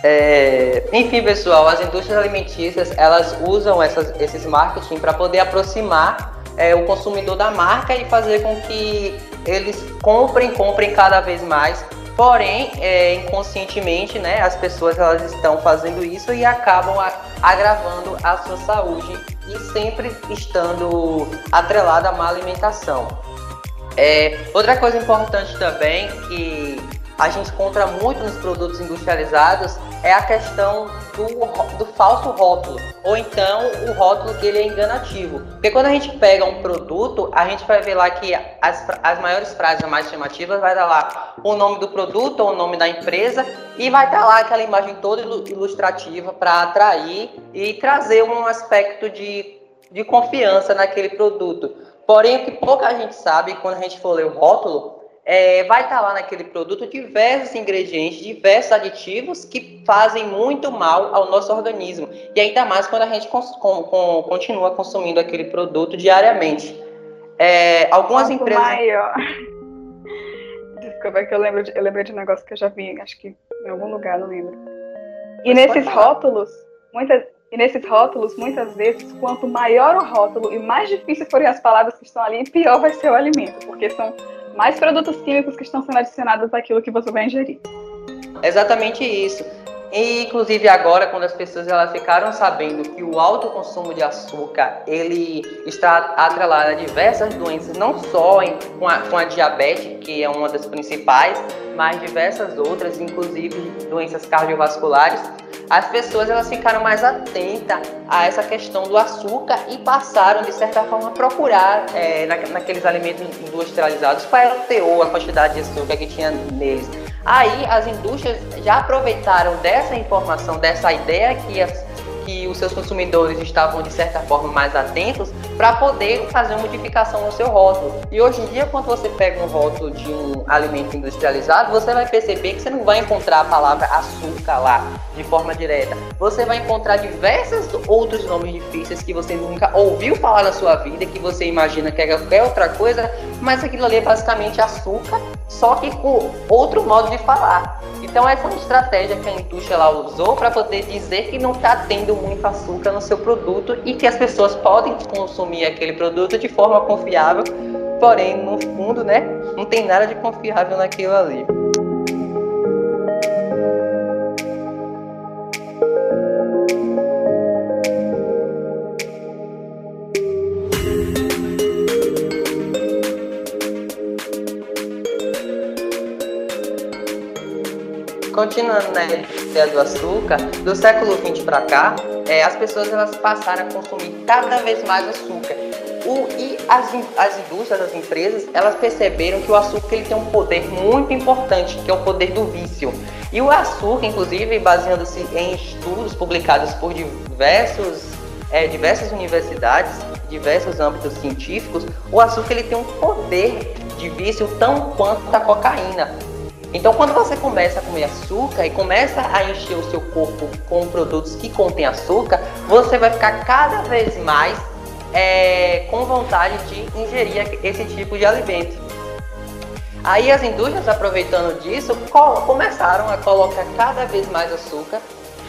É, enfim, pessoal, as indústrias alimentícias elas usam essas, esses marketing para poder aproximar é, o consumidor da marca e fazer com que eles comprem, comprem cada vez mais. Porém, é, inconscientemente, né, as pessoas elas estão fazendo isso e acabam a, agravando a sua saúde e sempre estando atrelada à má alimentação. É, outra coisa importante também que a gente encontra muito nos produtos industrializados é a questão do, do falso rótulo, ou então o rótulo que ele é enganativo. Porque quando a gente pega um produto, a gente vai ver lá que as, as maiores frases mais chamativas vai dar lá o nome do produto ou o nome da empresa e vai estar lá aquela imagem toda ilustrativa para atrair e trazer um aspecto de, de confiança naquele produto. Porém, o que pouca gente sabe, quando a gente for ler o rótulo, é, vai estar lá naquele produto diversos ingredientes, diversos aditivos que fazem muito mal ao nosso organismo. E ainda mais quando a gente cons com, com, continua consumindo aquele produto diariamente. É, algumas Quanto empresas. Maior. Desculpa, é que eu lembro de, eu lembrei de um negócio que eu já vi, acho que em algum lugar, não lembro. E Mas nesses rótulos, muitas, e nesses rótulos, muitas vezes, quanto maior o rótulo e mais difícil forem as palavras que estão ali, pior vai ser o alimento, porque são mais produtos químicos que estão sendo adicionados àquilo que você vai ingerir. Exatamente isso. E, inclusive agora, quando as pessoas elas ficaram sabendo que o alto consumo de açúcar ele está atrelado a diversas doenças, não só em, com, a, com a diabetes, que é uma das principais, mas diversas outras, inclusive doenças cardiovasculares, as pessoas elas ficaram mais atentas a essa questão do açúcar e passaram, de certa forma, a procurar é, na, naqueles alimentos industrializados qual era o teor, a quantidade de açúcar que tinha neles. Aí as indústrias já aproveitaram dessa informação, dessa ideia que as que os seus consumidores estavam de certa forma mais atentos para poder fazer uma modificação no seu rótulo. E hoje em dia, quando você pega um rótulo de um alimento industrializado, você vai perceber que você não vai encontrar a palavra açúcar lá de forma direta. Você vai encontrar diversos outros nomes difíceis que você nunca ouviu falar na sua vida, que você imagina que é qualquer outra coisa, mas aquilo ali é basicamente açúcar, só que com outro modo de falar. Então essa é uma estratégia que a indústria lá usou para poder dizer que não está tendo muito açúcar no seu produto e que as pessoas podem consumir aquele produto de forma confiável, porém no fundo, né, não tem nada de confiável naquilo ali. Continuando na né, ideia do açúcar, do século XX para cá, é, as pessoas elas passaram a consumir cada vez mais açúcar. O, e as, as indústrias, as empresas, elas perceberam que o açúcar ele tem um poder muito importante, que é o poder do vício. E o açúcar, inclusive, baseando-se em estudos publicados por diversos, é, diversas universidades, diversos âmbitos científicos, o açúcar ele tem um poder de vício tão quanto a cocaína. Então, quando você começa a comer açúcar e começa a encher o seu corpo com produtos que contêm açúcar, você vai ficar cada vez mais é, com vontade de ingerir esse tipo de alimento. Aí as indústrias, aproveitando disso, começaram a colocar cada vez mais açúcar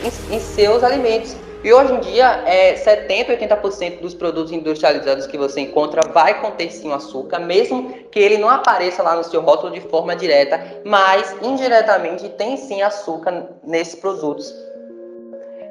em, em seus alimentos. E hoje em dia, é, 70, 80% dos produtos industrializados que você encontra vai conter sim o açúcar, mesmo que ele não apareça lá no seu rótulo de forma direta, mas indiretamente tem sim açúcar nesses produtos.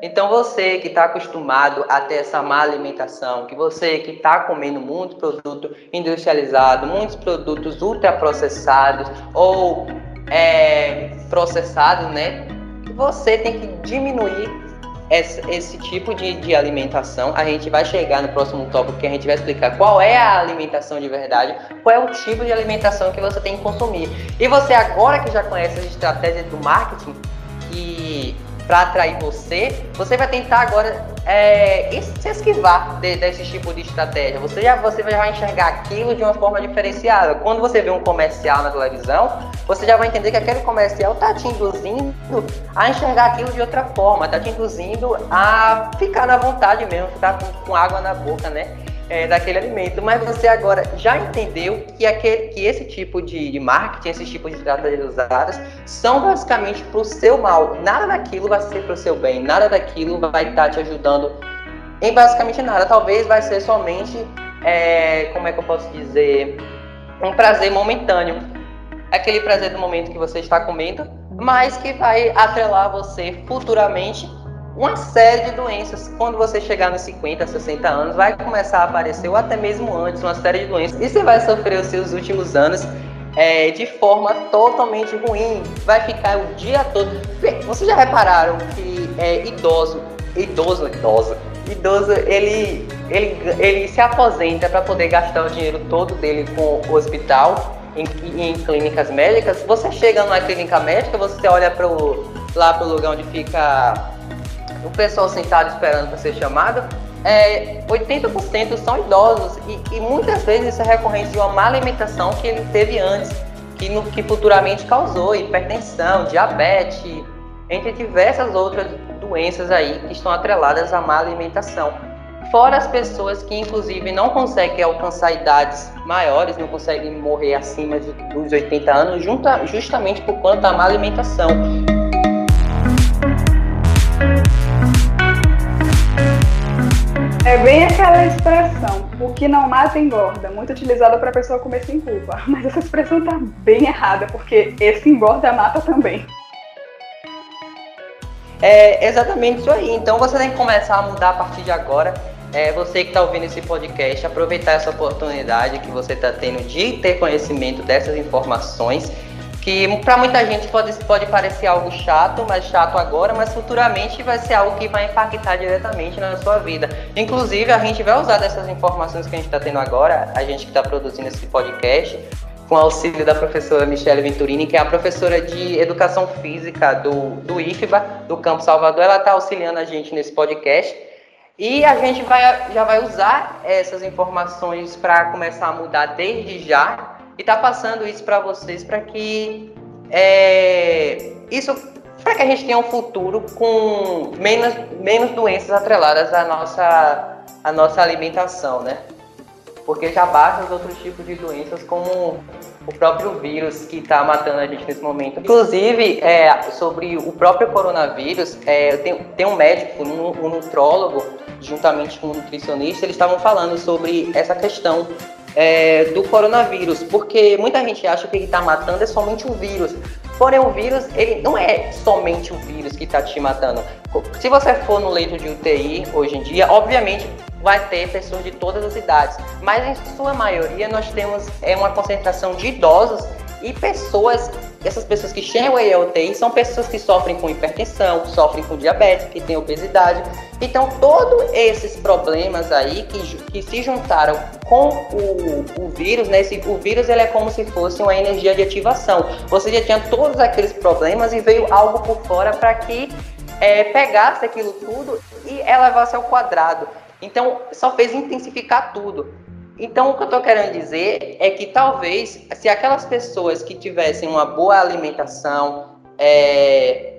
Então você que está acostumado a ter essa má alimentação, que você que está comendo muito produto industrializado, muitos produtos ultraprocessados ou é, processados, né? Você tem que diminuir esse, esse tipo de, de, alimentação. A gente vai chegar no próximo tópico que a gente vai explicar qual é a alimentação de verdade, qual é o tipo de alimentação que você tem que consumir. E você agora que já conhece as estratégias do marketing e para atrair você, você vai tentar agora é, se esquivar de, desse tipo de estratégia. Você já você vai enxergar aquilo de uma forma diferenciada. Quando você vê um comercial na televisão, você já vai entender que aquele comercial está te induzindo a enxergar aquilo de outra forma, está te induzindo a ficar na vontade mesmo, ficar com, com água na boca, né? É, daquele alimento. Mas você agora já entendeu que, aquele, que esse tipo de, de marketing, esses tipos de estratégias usadas, são basicamente para o seu mal. Nada daquilo vai ser para o seu bem, nada daquilo vai estar tá te ajudando em basicamente nada. Talvez vai ser somente, é, como é que eu posso dizer, um prazer momentâneo. Aquele prazer do momento que você está comendo, mas que vai atrelar você futuramente uma série de doenças. Quando você chegar nos 50, 60 anos, vai começar a aparecer, ou até mesmo antes, uma série de doenças. E você vai sofrer os seus últimos anos é, de forma totalmente ruim. Vai ficar o dia todo. Vocês já repararam que é, idoso, idoso, idoso, idoso, ele, ele, ele se aposenta para poder gastar o dinheiro todo dele com o hospital. Em, em clínicas médicas, você chega numa clínica médica, você olha pro, lá para o lugar onde fica o pessoal sentado esperando para ser chamado, é, 80% são idosos e, e, muitas vezes isso é recorrente de uma má alimentação que ele teve antes, que, no, que futuramente causou hipertensão, diabetes, entre diversas outras doenças aí que estão atreladas à má alimentação. Fora as pessoas que, inclusive, não conseguem alcançar idades maiores, não conseguem morrer acima dos 80 anos, justamente por conta da má alimentação. É bem aquela expressão, o que não mata engorda, muito utilizada para a pessoa comer sem culpa. Mas essa expressão tá bem errada, porque esse engorda mata também. É exatamente isso aí. Então você tem que começar a mudar a partir de agora. É, você que está ouvindo esse podcast, aproveitar essa oportunidade que você está tendo de ter conhecimento dessas informações que para muita gente pode, pode parecer algo chato, mas chato agora, mas futuramente vai ser algo que vai impactar diretamente na sua vida. Inclusive, a gente vai usar dessas informações que a gente está tendo agora, a gente que está produzindo esse podcast, com auxílio da professora Michelle Venturini, que é a professora de Educação Física do, do IFBA, do Campo Salvador. Ela está auxiliando a gente nesse podcast. E a gente vai, já vai usar essas informações para começar a mudar desde já e tá passando isso para vocês para que é, isso para que a gente tenha um futuro com menos, menos doenças atreladas à nossa, à nossa alimentação, né? Porque já basta os outros tipos de doenças, como o próprio vírus que está matando a gente nesse momento. Inclusive, é, sobre o próprio coronavírus, é, tem, tem um médico, um, um nutrólogo, juntamente com um nutricionista, eles estavam falando sobre essa questão é, do coronavírus, porque muita gente acha que ele está matando é somente o vírus. Porém, o vírus, ele não é somente o vírus que está te matando. Se você for no leito de UTI hoje em dia, obviamente vai ter pessoas de todas as idades, mas em sua maioria nós temos é, uma concentração de idosos e pessoas, essas pessoas que chegam aí ao UTI são pessoas que sofrem com hipertensão, sofrem com diabetes, que têm obesidade. Então, todos esses problemas aí que, que se juntaram com o, o vírus, né? Esse, o vírus ele é como se fosse uma energia de ativação. Você já tinha todos aqueles problemas e veio algo por fora para que é, pegasse aquilo tudo e elevasse ao quadrado. Então, só fez intensificar tudo. Então, o que eu estou querendo dizer é que talvez, se aquelas pessoas que tivessem uma boa alimentação é,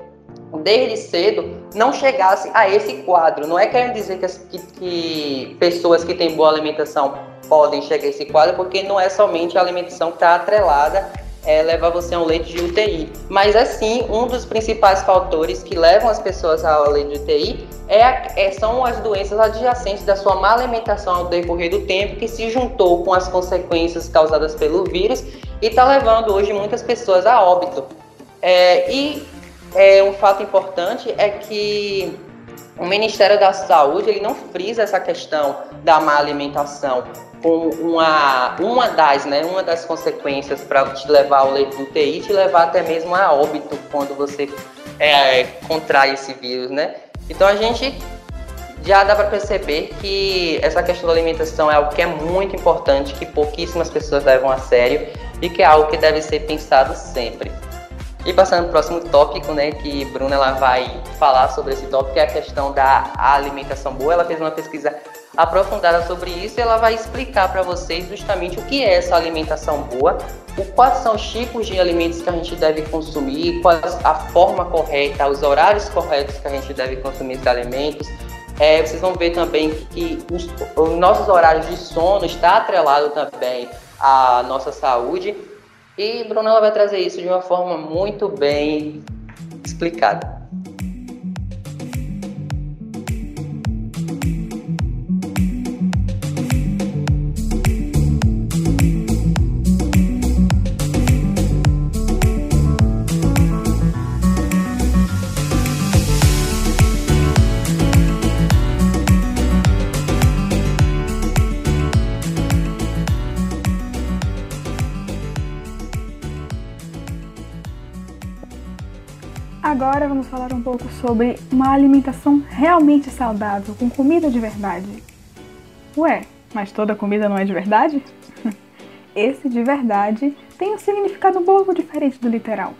desde cedo, não chegassem a esse quadro. Não é querendo dizer que, que, pessoas que têm boa alimentação podem chegar a esse quadro, porque não é somente a alimentação que está atrelada é, levar você a um leito de UTI. Mas, assim, um dos principais fatores que levam as pessoas ao leito de UTI é, a, é, são as doenças adjacentes da sua má alimentação ao decorrer do tempo, que se juntou com as consequências causadas pelo vírus e está levando hoje muitas pessoas a óbito. É, e é, um fato importante é que o Ministério da Saúde ele não frisa essa questão da má alimentação com uma, uma das, né, uma das consequências para te levar ao leito do UTI, te levar até mesmo a óbito quando você é, contrai esse vírus, né? Então a gente já dá para perceber que essa questão da alimentação é algo que é muito importante, que pouquíssimas pessoas levam a sério e que é algo que deve ser pensado sempre. E passando para o próximo tópico, né, que Bruna ela vai falar sobre esse tópico, que é a questão da alimentação boa. Ela fez uma pesquisa aprofundada sobre isso e ela vai explicar para vocês justamente o que é essa alimentação boa, o, quais são os tipos de alimentos que a gente deve consumir, qual a forma correta, os horários corretos que a gente deve consumir esses alimentos. É, vocês vão ver também que os, os nossos horários de sono está atrelado também à nossa saúde. E Bruna ela vai trazer isso de uma forma muito bem explicada. Agora vamos falar um pouco sobre uma alimentação realmente saudável, com comida de verdade. Ué, mas toda comida não é de verdade? Esse de verdade tem um significado um pouco diferente do literal.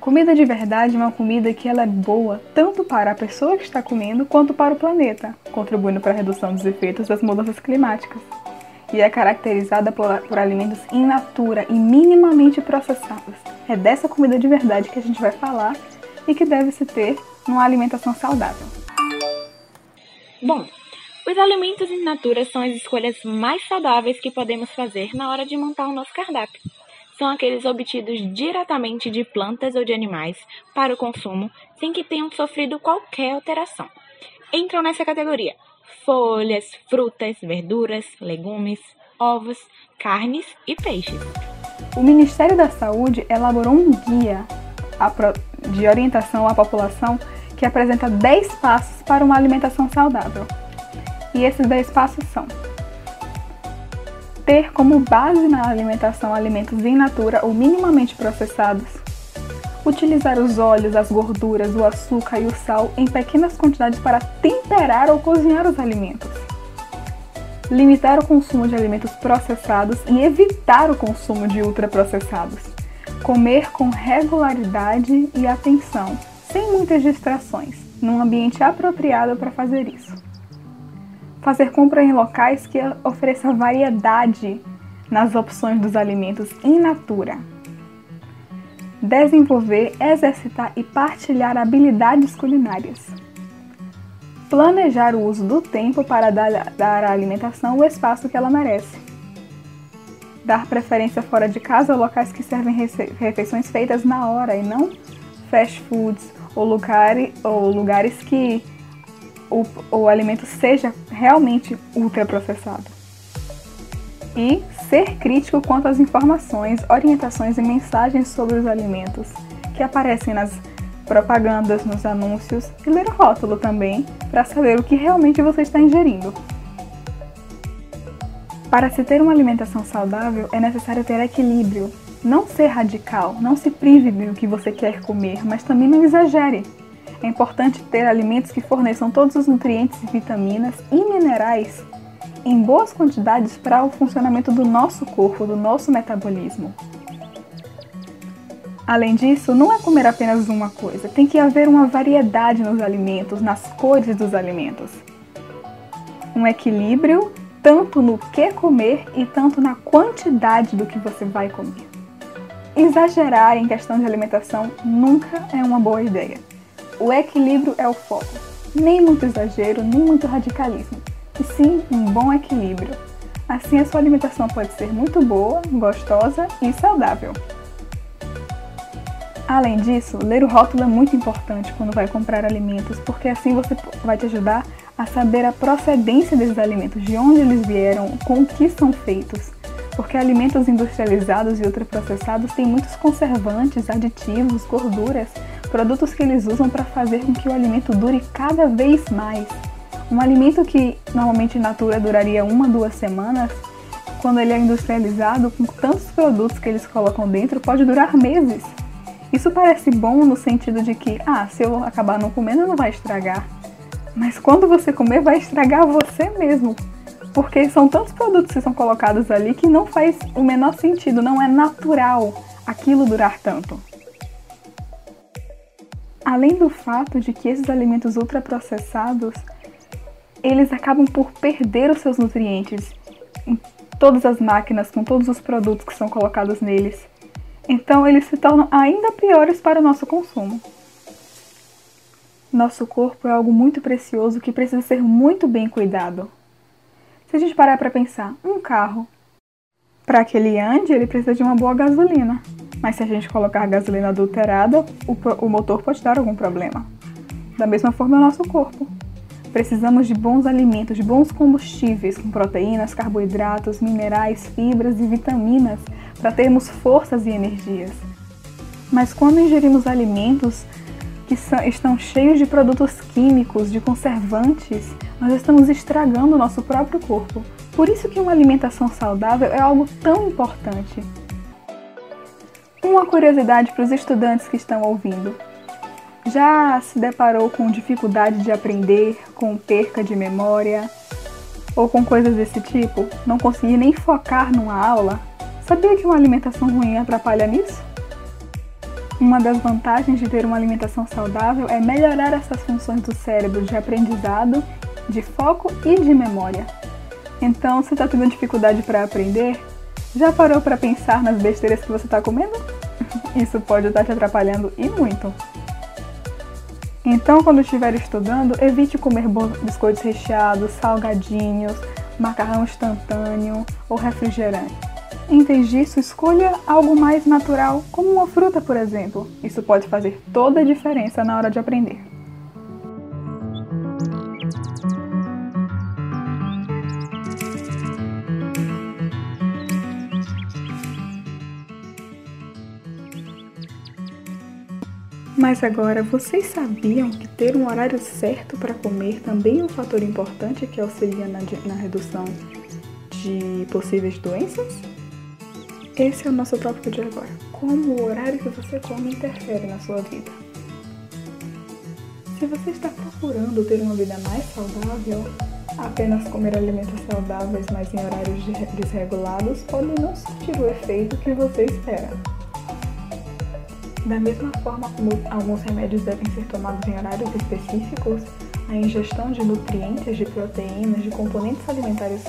Comida de verdade é uma comida que ela é boa tanto para a pessoa que está comendo quanto para o planeta, contribuindo para a redução dos efeitos das mudanças climáticas. E é caracterizada por, por alimentos in natura e minimamente processados. É dessa comida de verdade que a gente vai falar e que deve se ter numa alimentação saudável. Bom, os alimentos in natura são as escolhas mais saudáveis que podemos fazer na hora de montar o nosso cardápio. São aqueles obtidos diretamente de plantas ou de animais para o consumo sem que tenham sofrido qualquer alteração. Entram nessa categoria folhas, frutas, verduras, legumes, ovos, carnes e peixes. O Ministério da Saúde elaborou um guia de orientação à população que apresenta 10 passos para uma alimentação saudável. E esses 10 passos são: ter como base na alimentação alimentos in natura ou minimamente processados, utilizar os óleos, as gorduras, o açúcar e o sal em pequenas quantidades para temperar ou cozinhar os alimentos. Limitar o consumo de alimentos processados e evitar o consumo de ultraprocessados Comer com regularidade e atenção, sem muitas distrações, num ambiente apropriado para fazer isso. Fazer compra em locais que ofereçam variedade nas opções dos alimentos in natura. Desenvolver, exercitar e partilhar habilidades culinárias. Planejar o uso do tempo para dar à alimentação o espaço que ela merece dar preferência fora de casa a locais que servem refeições feitas na hora e não fast foods ou, lugar, ou lugares que o, o alimento seja realmente ultraprocessado. E ser crítico quanto às informações, orientações e mensagens sobre os alimentos que aparecem nas propagandas, nos anúncios e ler o rótulo também para saber o que realmente você está ingerindo. Para se ter uma alimentação saudável, é necessário ter equilíbrio. Não ser radical, não se prive do que você quer comer, mas também não exagere. É importante ter alimentos que forneçam todos os nutrientes, vitaminas e minerais em boas quantidades para o funcionamento do nosso corpo, do nosso metabolismo. Além disso, não é comer apenas uma coisa, tem que haver uma variedade nos alimentos, nas cores dos alimentos. Um equilíbrio tanto no que comer e tanto na quantidade do que você vai comer. Exagerar em questão de alimentação nunca é uma boa ideia. O equilíbrio é o foco. Nem muito exagero, nem muito radicalismo, e sim um bom equilíbrio. Assim a sua alimentação pode ser muito boa, gostosa e saudável. Além disso, ler o rótulo é muito importante quando vai comprar alimentos, porque assim você vai te ajudar a saber a procedência desses alimentos, de onde eles vieram, com o que são feitos. Porque alimentos industrializados e ultraprocessados têm muitos conservantes, aditivos, gorduras, produtos que eles usam para fazer com que o alimento dure cada vez mais. Um alimento que normalmente in natura duraria uma, duas semanas, quando ele é industrializado, com tantos produtos que eles colocam dentro, pode durar meses. Isso parece bom no sentido de que, ah, se eu acabar não comendo, não vai estragar. Mas quando você comer, vai estragar você mesmo. Porque são tantos produtos que são colocados ali que não faz o menor sentido, não é natural aquilo durar tanto. Além do fato de que esses alimentos ultraprocessados, eles acabam por perder os seus nutrientes em todas as máquinas, com todos os produtos que são colocados neles. Então eles se tornam ainda piores para o nosso consumo. Nosso corpo é algo muito precioso que precisa ser muito bem cuidado. Se a gente parar para pensar, um carro, para que ele ande, ele precisa de uma boa gasolina. Mas se a gente colocar gasolina adulterada, o, o motor pode dar algum problema. Da mesma forma, é o nosso corpo. Precisamos de bons alimentos, de bons combustíveis, com proteínas, carboidratos, minerais, fibras e vitaminas para termos forças e energias. Mas quando ingerimos alimentos que são, estão cheios de produtos químicos, de conservantes, nós estamos estragando o nosso próprio corpo. Por isso que uma alimentação saudável é algo tão importante. Uma curiosidade para os estudantes que estão ouvindo. Já se deparou com dificuldade de aprender, com perca de memória ou com coisas desse tipo? Não conseguir nem focar numa aula? Sabia que uma alimentação ruim atrapalha nisso? Uma das vantagens de ter uma alimentação saudável é melhorar essas funções do cérebro de aprendizado, de foco e de memória. Então, se está tendo dificuldade para aprender, já parou para pensar nas besteiras que você está comendo? Isso pode estar te atrapalhando e muito. Então, quando estiver estudando, evite comer biscoitos recheados, salgadinhos, macarrão instantâneo ou refrigerante. Em vez disso, escolha algo mais natural, como uma fruta, por exemplo. Isso pode fazer toda a diferença na hora de aprender. Mas agora, vocês sabiam que ter um horário certo para comer também é um fator importante que auxilia na, na redução de possíveis doenças? Esse é o nosso tópico de agora. Como o horário que você come interfere na sua vida. Se você está procurando ter uma vida mais saudável, apenas comer alimentos saudáveis, mas em horários desregulados, pode não surtir o efeito que você espera. Da mesma forma como alguns remédios devem ser tomados em horários específicos, a ingestão de nutrientes, de proteínas, de componentes alimentares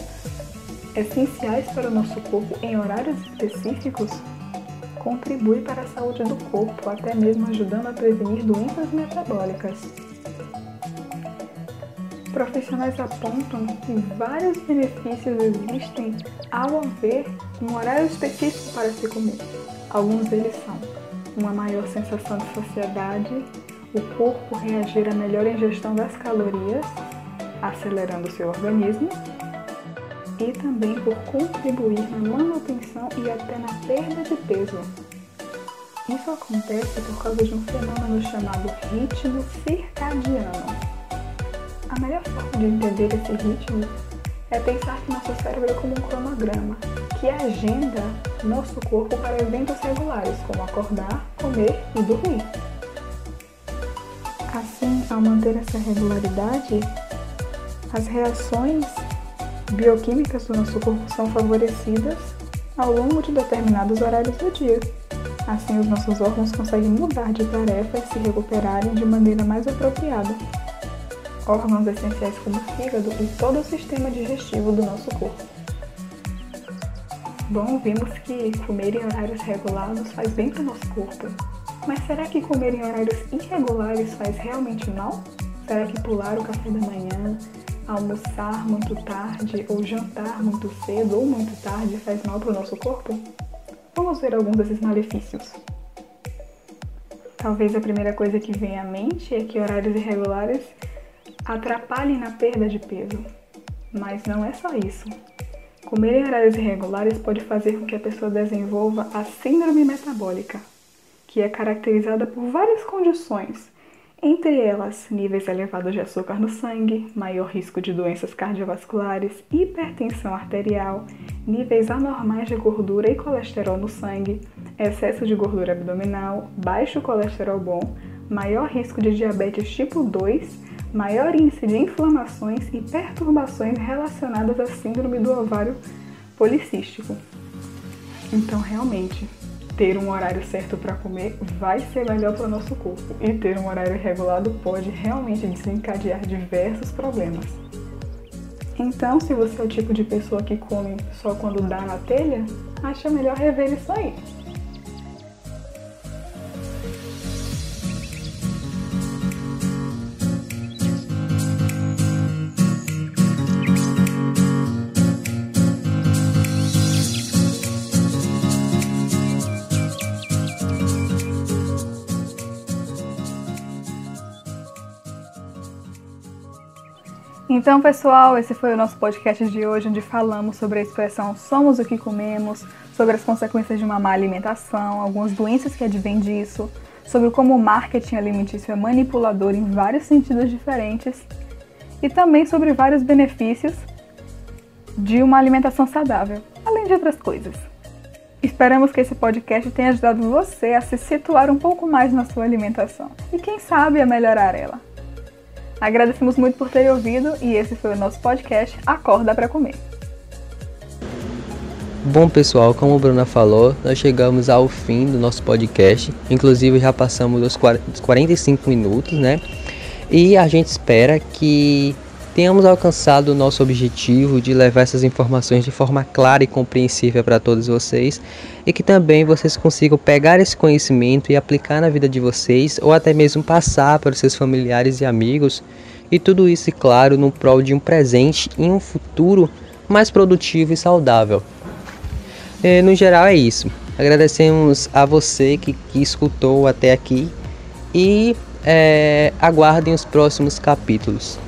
essenciais para o nosso corpo em horários específicos contribui para a saúde do corpo, até mesmo ajudando a prevenir doenças metabólicas. Profissionais apontam que vários benefícios existem ao haver um horário específico para se comer. Alguns deles são uma maior sensação de saciedade, o corpo reagir à melhor ingestão das calorias, acelerando seu organismo, e também por contribuir na manutenção e até na perda de peso. Isso acontece por causa de um fenômeno chamado ritmo circadiano. A melhor forma de entender esse ritmo é pensar que nosso cérebro é como um cronograma que agenda nosso corpo para eventos regulares, como acordar, comer e dormir. Assim, ao manter essa regularidade, as reações bioquímicas do nosso corpo são favorecidas ao longo de determinados horários do dia. Assim, os nossos órgãos conseguem mudar de tarefa e se recuperarem de maneira mais apropriada. Órgãos essenciais como o fígado e todo o sistema digestivo do nosso corpo. Bom, vimos que comer em horários regulados faz bem para o nosso corpo. Mas será que comer em horários irregulares faz realmente mal? Será que pular o café da manhã, almoçar muito tarde ou jantar muito cedo ou muito tarde faz mal para o nosso corpo? Vamos ver alguns desses malefícios. Talvez a primeira coisa que vem à mente é que horários irregulares atrapalhem na perda de peso. Mas não é só isso. Comer em horários irregulares pode fazer com que a pessoa desenvolva a síndrome metabólica, que é caracterizada por várias condições, entre elas níveis elevados de açúcar no sangue, maior risco de doenças cardiovasculares, hipertensão arterial, níveis anormais de gordura e colesterol no sangue, excesso de gordura abdominal, baixo colesterol bom, maior risco de diabetes tipo 2 maior índice de inflamações e perturbações relacionadas à síndrome do ovário policístico. Então, realmente, ter um horário certo para comer vai ser melhor para o nosso corpo e ter um horário regulado pode realmente desencadear diversos problemas. Então, se você é o tipo de pessoa que come só quando dá na telha, acha melhor rever isso aí. Então, pessoal, esse foi o nosso podcast de hoje, onde falamos sobre a expressão somos o que comemos, sobre as consequências de uma má alimentação, algumas doenças que advêm disso, sobre como o marketing alimentício é manipulador em vários sentidos diferentes e também sobre vários benefícios de uma alimentação saudável, além de outras coisas. Esperamos que esse podcast tenha ajudado você a se situar um pouco mais na sua alimentação e, quem sabe, a melhorar ela. Agradecemos muito por terem ouvido e esse foi o nosso podcast Acorda para Comer. Bom pessoal, como a Bruna falou, nós chegamos ao fim do nosso podcast. Inclusive já passamos os 45 minutos, né? E a gente espera que tenhamos alcançado o nosso objetivo de levar essas informações de forma clara e compreensível para todos vocês e que também vocês consigam pegar esse conhecimento e aplicar na vida de vocês ou até mesmo passar para os seus familiares e amigos e tudo isso, claro, no prol de um presente e um futuro mais produtivo e saudável. E, no geral é isso. Agradecemos a você que, que escutou até aqui e é, aguardem os próximos capítulos.